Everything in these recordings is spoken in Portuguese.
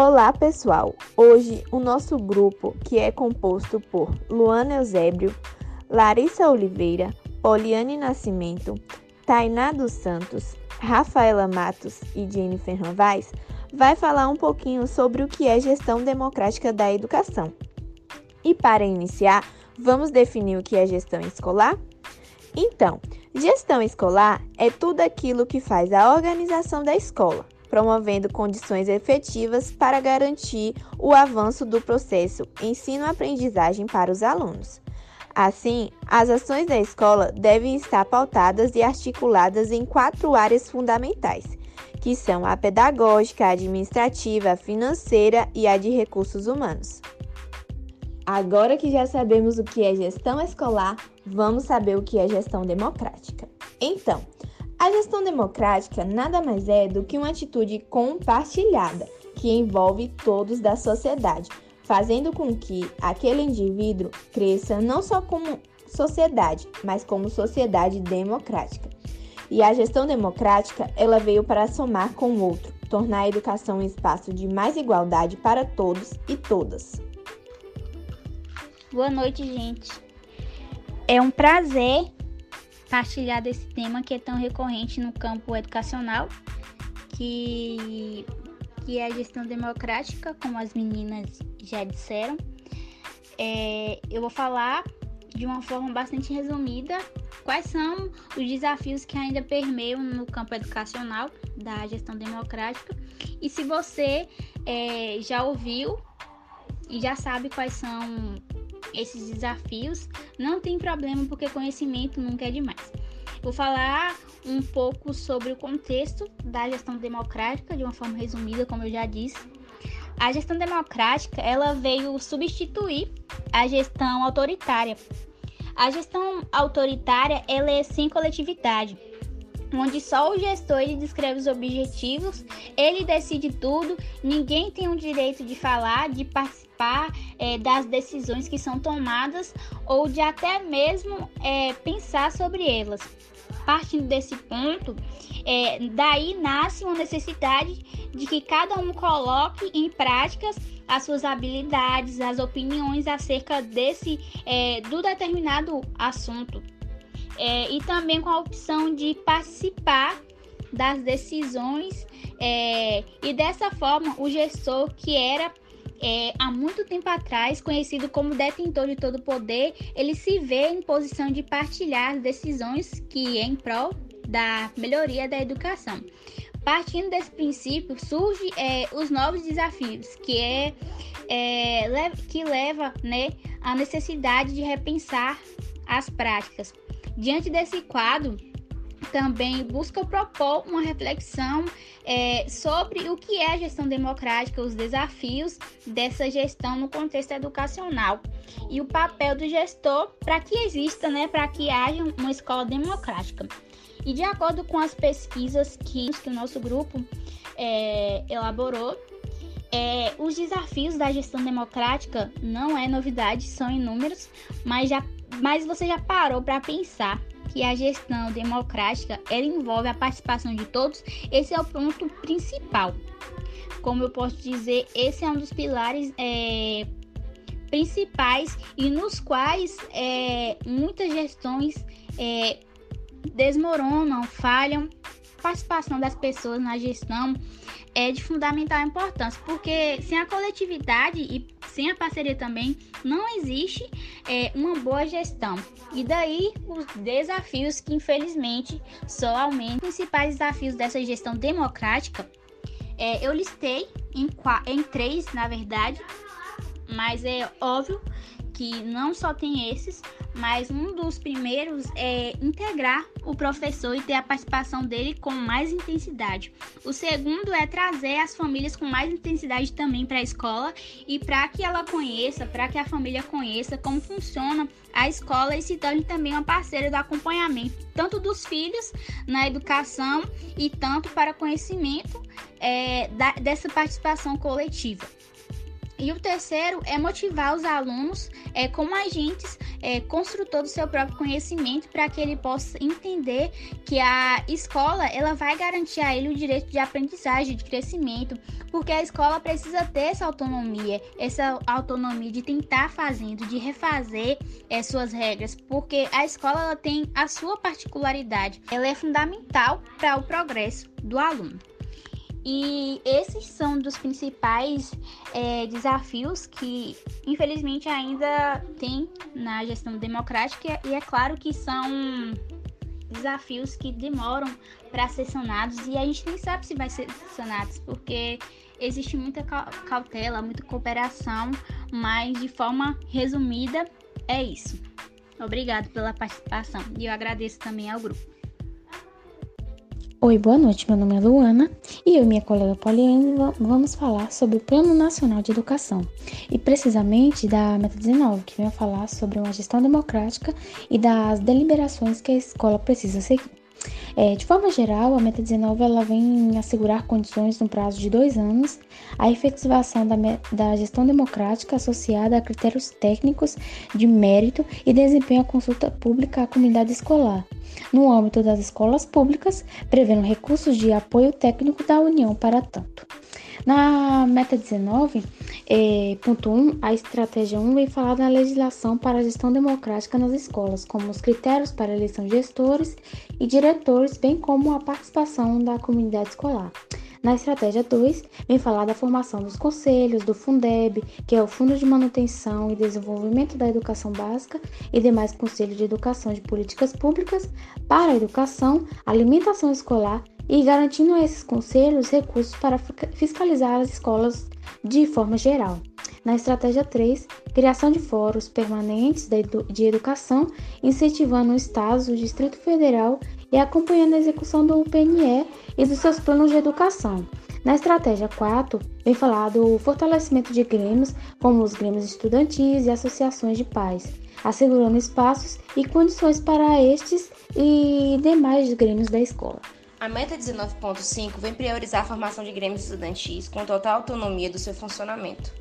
Olá, pessoal! Hoje o nosso grupo, que é composto por Luana Eusébio, Larissa Oliveira, Poliane Nascimento, Tainá dos Santos, Rafaela Matos e Jennifer Novaes, vai falar um pouquinho sobre o que é gestão democrática da educação. E para iniciar, vamos definir o que é gestão escolar? Então, gestão escolar é tudo aquilo que faz a organização da escola promovendo condições efetivas para garantir o avanço do processo ensino-aprendizagem para os alunos. Assim, as ações da escola devem estar pautadas e articuladas em quatro áreas fundamentais, que são a pedagógica, a administrativa, a financeira e a de recursos humanos. Agora que já sabemos o que é gestão escolar, vamos saber o que é gestão democrática. Então, a gestão democrática nada mais é do que uma atitude compartilhada que envolve todos da sociedade, fazendo com que aquele indivíduo cresça não só como sociedade, mas como sociedade democrática. E a gestão democrática, ela veio para somar com o outro, tornar a educação um espaço de mais igualdade para todos e todas. Boa noite, gente. É um prazer partilhar desse tema que é tão recorrente no campo educacional, que, que é a gestão democrática, como as meninas já disseram. É, eu vou falar de uma forma bastante resumida quais são os desafios que ainda permeiam no campo educacional da gestão democrática e se você é, já ouviu e já sabe quais são esses desafios, não tem problema porque conhecimento nunca é demais. Vou falar um pouco sobre o contexto da gestão democrática de uma forma resumida, como eu já disse. A gestão democrática, ela veio substituir a gestão autoritária. A gestão autoritária, ela é sem coletividade onde só o gestor ele descreve os objetivos, ele decide tudo, ninguém tem o direito de falar, de participar é, das decisões que são tomadas ou de até mesmo é, pensar sobre elas. Partindo desse ponto, é, daí nasce uma necessidade de que cada um coloque em práticas as suas habilidades, as opiniões acerca desse é, do determinado assunto é, e também com a opção de participar das decisões é, e dessa forma o gestor que era é, há muito tempo atrás conhecido como detentor de todo poder ele se vê em posição de partilhar as decisões que é em prol da melhoria da educação. Partindo desse princípio surge é, os novos desafios que é, é que leva né a necessidade de repensar as práticas Diante desse quadro, também busca propor uma reflexão é, sobre o que é a gestão democrática, os desafios dessa gestão no contexto educacional e o papel do gestor para que exista, né, para que haja uma escola democrática. E de acordo com as pesquisas que, que o nosso grupo é, elaborou, é, os desafios da gestão democrática não é novidade, são inúmeros, mas já mas você já parou para pensar que a gestão democrática ela envolve a participação de todos? Esse é o ponto principal. Como eu posso dizer, esse é um dos pilares é, principais e nos quais é, muitas gestões é, desmoronam, falham. Participação das pessoas na gestão é de fundamental importância, porque sem a coletividade e sem a parceria também não existe é, uma boa gestão. E daí os desafios que infelizmente só aumentam. Os principais desafios dessa gestão democrática é, eu listei em, em três, na verdade, mas é óbvio que não só tem esses, mas um dos primeiros é integrar o professor e ter a participação dele com mais intensidade. O segundo é trazer as famílias com mais intensidade também para a escola e para que ela conheça, para que a família conheça como funciona a escola e se torne também uma parceira do acompanhamento, tanto dos filhos na educação e tanto para conhecimento é, da, dessa participação coletiva. E o terceiro é motivar os alunos é, como agentes é, construtor do seu próprio conhecimento para que ele possa entender que a escola ela vai garantir a ele o direito de aprendizagem, de crescimento, porque a escola precisa ter essa autonomia, essa autonomia de tentar fazendo, de refazer é, suas regras, porque a escola ela tem a sua particularidade, ela é fundamental para o progresso do aluno. E esses são dos principais é, desafios que, infelizmente, ainda tem na gestão democrática, e é claro que são desafios que demoram para ser sanados e a gente nem sabe se vai ser sanados, porque existe muita cautela, muita cooperação, mas de forma resumida é isso. Obrigado pela participação e eu agradeço também ao grupo. Oi, boa noite. Meu nome é Luana e eu e minha colega Poliane vamos falar sobre o Plano Nacional de Educação e precisamente da Meta 19, que vem falar sobre uma gestão democrática e das deliberações que a escola precisa seguir. É, de forma geral, a Meta 19 ela vem assegurar condições no prazo de dois anos a efetivação da, da gestão democrática associada a critérios técnicos de mérito e desempenho à consulta pública à comunidade escolar, no âmbito das escolas públicas, prevendo recursos de apoio técnico da União para tanto. Na meta 19, é, ponto 1, a estratégia 1 vem falar da legislação para a gestão democrática nas escolas, como os critérios para eleição de gestores e diretores, bem como a participação da comunidade escolar. Na estratégia 2, vem falar da formação dos conselhos, do Fundeb, que é o Fundo de Manutenção e Desenvolvimento da Educação Básica, e demais conselhos de educação de políticas públicas para a educação, alimentação escolar e garantindo a esses conselhos recursos para fiscalizar as escolas de forma geral. Na estratégia 3, criação de fóruns permanentes de educação, incentivando o Estado, o Distrito Federal e acompanhando a execução do PNE e dos seus planos de educação. Na estratégia 4, vem falar do fortalecimento de grêmios, como os grêmios estudantis e associações de pais, assegurando espaços e condições para estes e demais grêmios da escola. A meta 19.5 vem priorizar a formação de grêmios estudantis com total autonomia do seu funcionamento.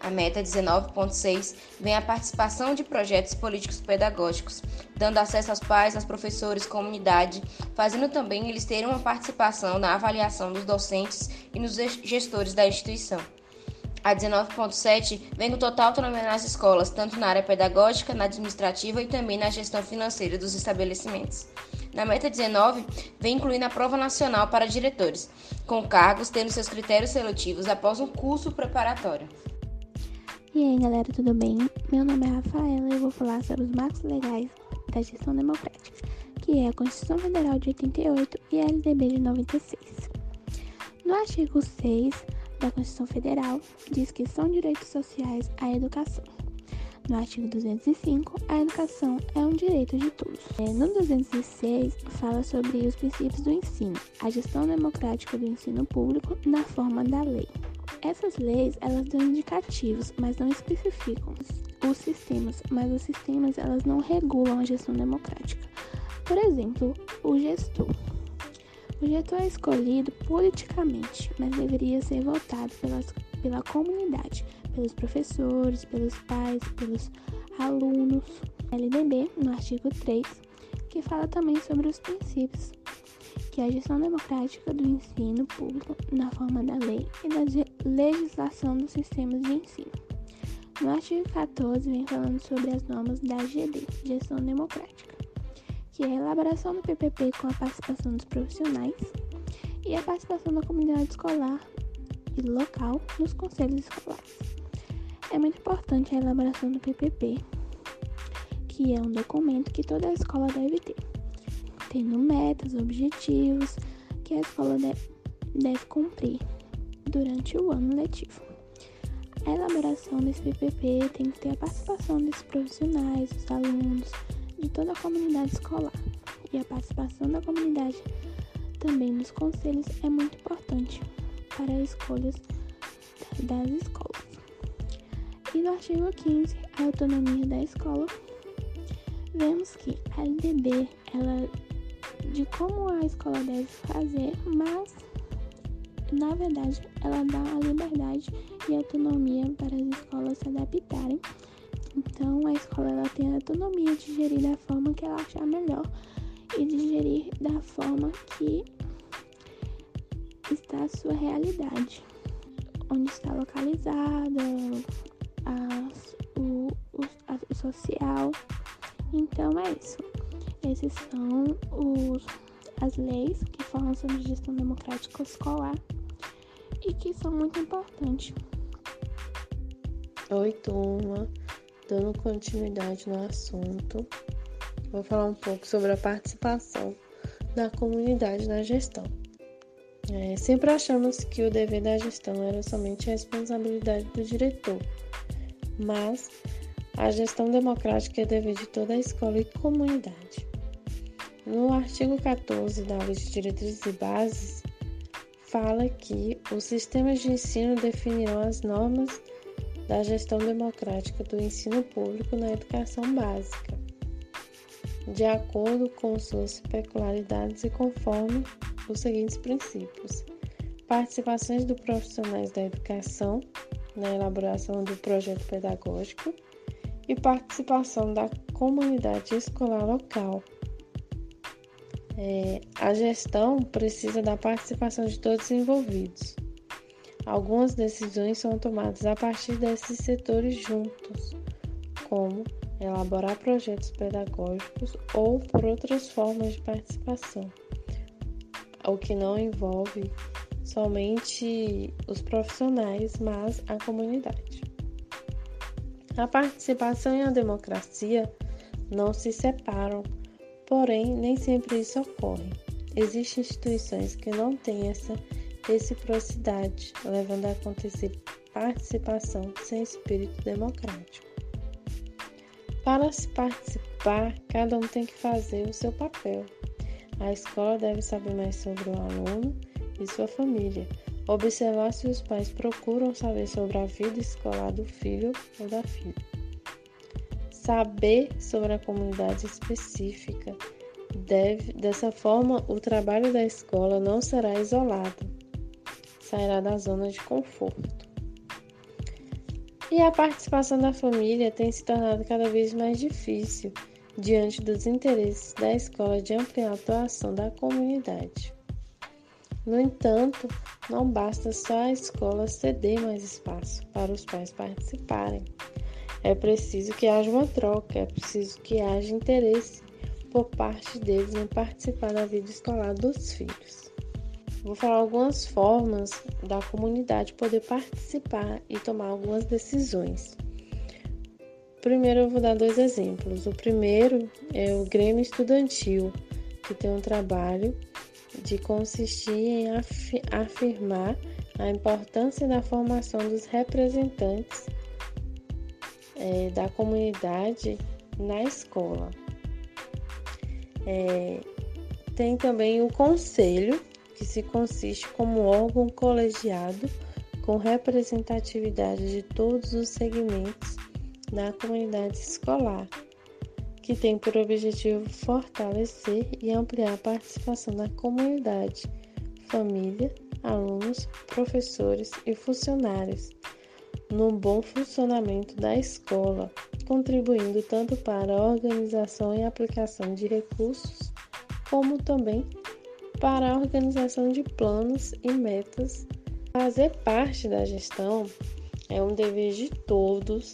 A meta 19.6 vem a participação de projetos políticos pedagógicos, dando acesso aos pais, aos professores, comunidade, fazendo também eles terem uma participação na avaliação dos docentes e nos gestores da instituição. A 19.7 vem com total autonomia nas escolas, tanto na área pedagógica, na administrativa e também na gestão financeira dos estabelecimentos. Na meta 19, vem incluindo a prova nacional para diretores, com cargos tendo seus critérios seletivos após um curso preparatório. E aí, galera, tudo bem? Meu nome é Rafaela e eu vou falar sobre os marcos legais da gestão democrática, que é a Constituição Federal de 88 e a LDB de 96. No artigo 6 da Constituição Federal, diz que são direitos sociais a educação. No artigo 205, a educação é um direito de todos. É, no 206, fala sobre os princípios do ensino, a gestão democrática do ensino público na forma da lei. Essas leis, elas dão indicativos, mas não especificam os sistemas, mas os sistemas, elas não regulam a gestão democrática. Por exemplo, o gestor. O gestor é escolhido politicamente, mas deveria ser votado pelas, pela comunidade pelos professores, pelos pais, pelos alunos. LDB, no artigo 3, que fala também sobre os princípios, que a gestão democrática do ensino público na forma da lei e da legislação dos sistemas de ensino. No artigo 14, vem falando sobre as normas da GD, Gestão Democrática, que é a elaboração do PPP com a participação dos profissionais e a participação da comunidade escolar e local nos conselhos escolares. É muito importante a elaboração do PPP, que é um documento que toda escola deve ter, tendo metas, objetivos que a escola deve cumprir durante o ano letivo. A elaboração desse PPP tem que ter a participação desses profissionais, dos alunos, de toda a comunidade escolar. E a participação da comunidade também nos conselhos é muito importante para as escolhas das escolas. E no artigo 15, a autonomia da escola, vemos que a LDB, ela de como a escola deve fazer, mas na verdade ela dá a liberdade e autonomia para as escolas se adaptarem Então, a escola ela tem a autonomia de gerir da forma que ela achar melhor e de gerir da forma que está a sua realidade, onde está localizada, o, o, a, o social. Então, é isso. Esses são os, as leis que falam sobre gestão democrática escolar e que são muito importantes. Oi, turma. Dando continuidade no assunto, vou falar um pouco sobre a participação da comunidade na gestão. É, sempre achamos que o dever da gestão era somente a responsabilidade do diretor, mas a gestão democrática é dever de toda a escola e comunidade. No artigo 14 da Lei de Diretrizes e Bases, fala que os sistemas de ensino definirão as normas da gestão democrática do ensino público na educação básica, de acordo com suas peculiaridades e conforme os seguintes princípios: participações dos profissionais da educação na elaboração do projeto pedagógico e participação da comunidade escolar local. É, a gestão precisa da participação de todos os envolvidos Algumas decisões são tomadas a partir desses setores juntos, como elaborar projetos pedagógicos ou por outras formas de participação, o que não envolve somente os profissionais, mas a comunidade. A participação e a democracia não se separam, porém, nem sempre isso ocorre. Existem instituições que não têm essa reciprocidade, levando a acontecer participação sem espírito democrático. Para se participar, cada um tem que fazer o seu papel. A escola deve saber mais sobre o aluno e sua família, observar se os pais procuram saber sobre a vida escolar do filho ou da filha. Saber sobre a comunidade específica. Deve, dessa forma, o trabalho da escola não será isolado, sairá da zona de conforto. E a participação da família tem se tornado cada vez mais difícil diante dos interesses da escola de ampliar a atuação da comunidade. No entanto, não basta só a escola ceder mais espaço para os pais participarem. É preciso que haja uma troca, é preciso que haja interesse por parte deles em participar da vida escolar dos filhos. Vou falar algumas formas da comunidade poder participar e tomar algumas decisões. Primeiro, eu vou dar dois exemplos. O primeiro é o Grêmio Estudantil, que tem um trabalho de consistir em af afirmar a importância da formação dos representantes é, da comunidade na escola. É, tem também o Conselho, que se consiste como órgão colegiado com representatividade de todos os segmentos da comunidade escolar, que tem por objetivo fortalecer e ampliar a participação da comunidade, família, alunos, professores e funcionários no bom funcionamento da escola, contribuindo tanto para a organização e aplicação de recursos, como também para a organização de planos e metas. Fazer parte da gestão é um dever de todos.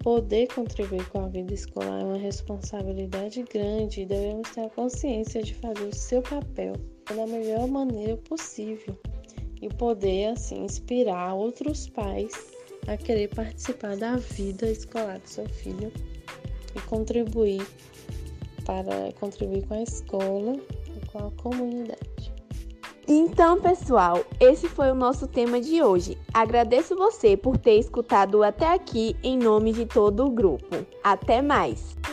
Poder contribuir com a vida escolar é uma responsabilidade grande e devemos ter a consciência de fazer o seu papel da melhor maneira possível e poder assim inspirar outros pais a querer participar da vida escolar do seu filho e contribuir para contribuir com a escola com a comunidade. Então, pessoal, esse foi o nosso tema de hoje. Agradeço você por ter escutado até aqui em nome de todo o grupo. Até mais!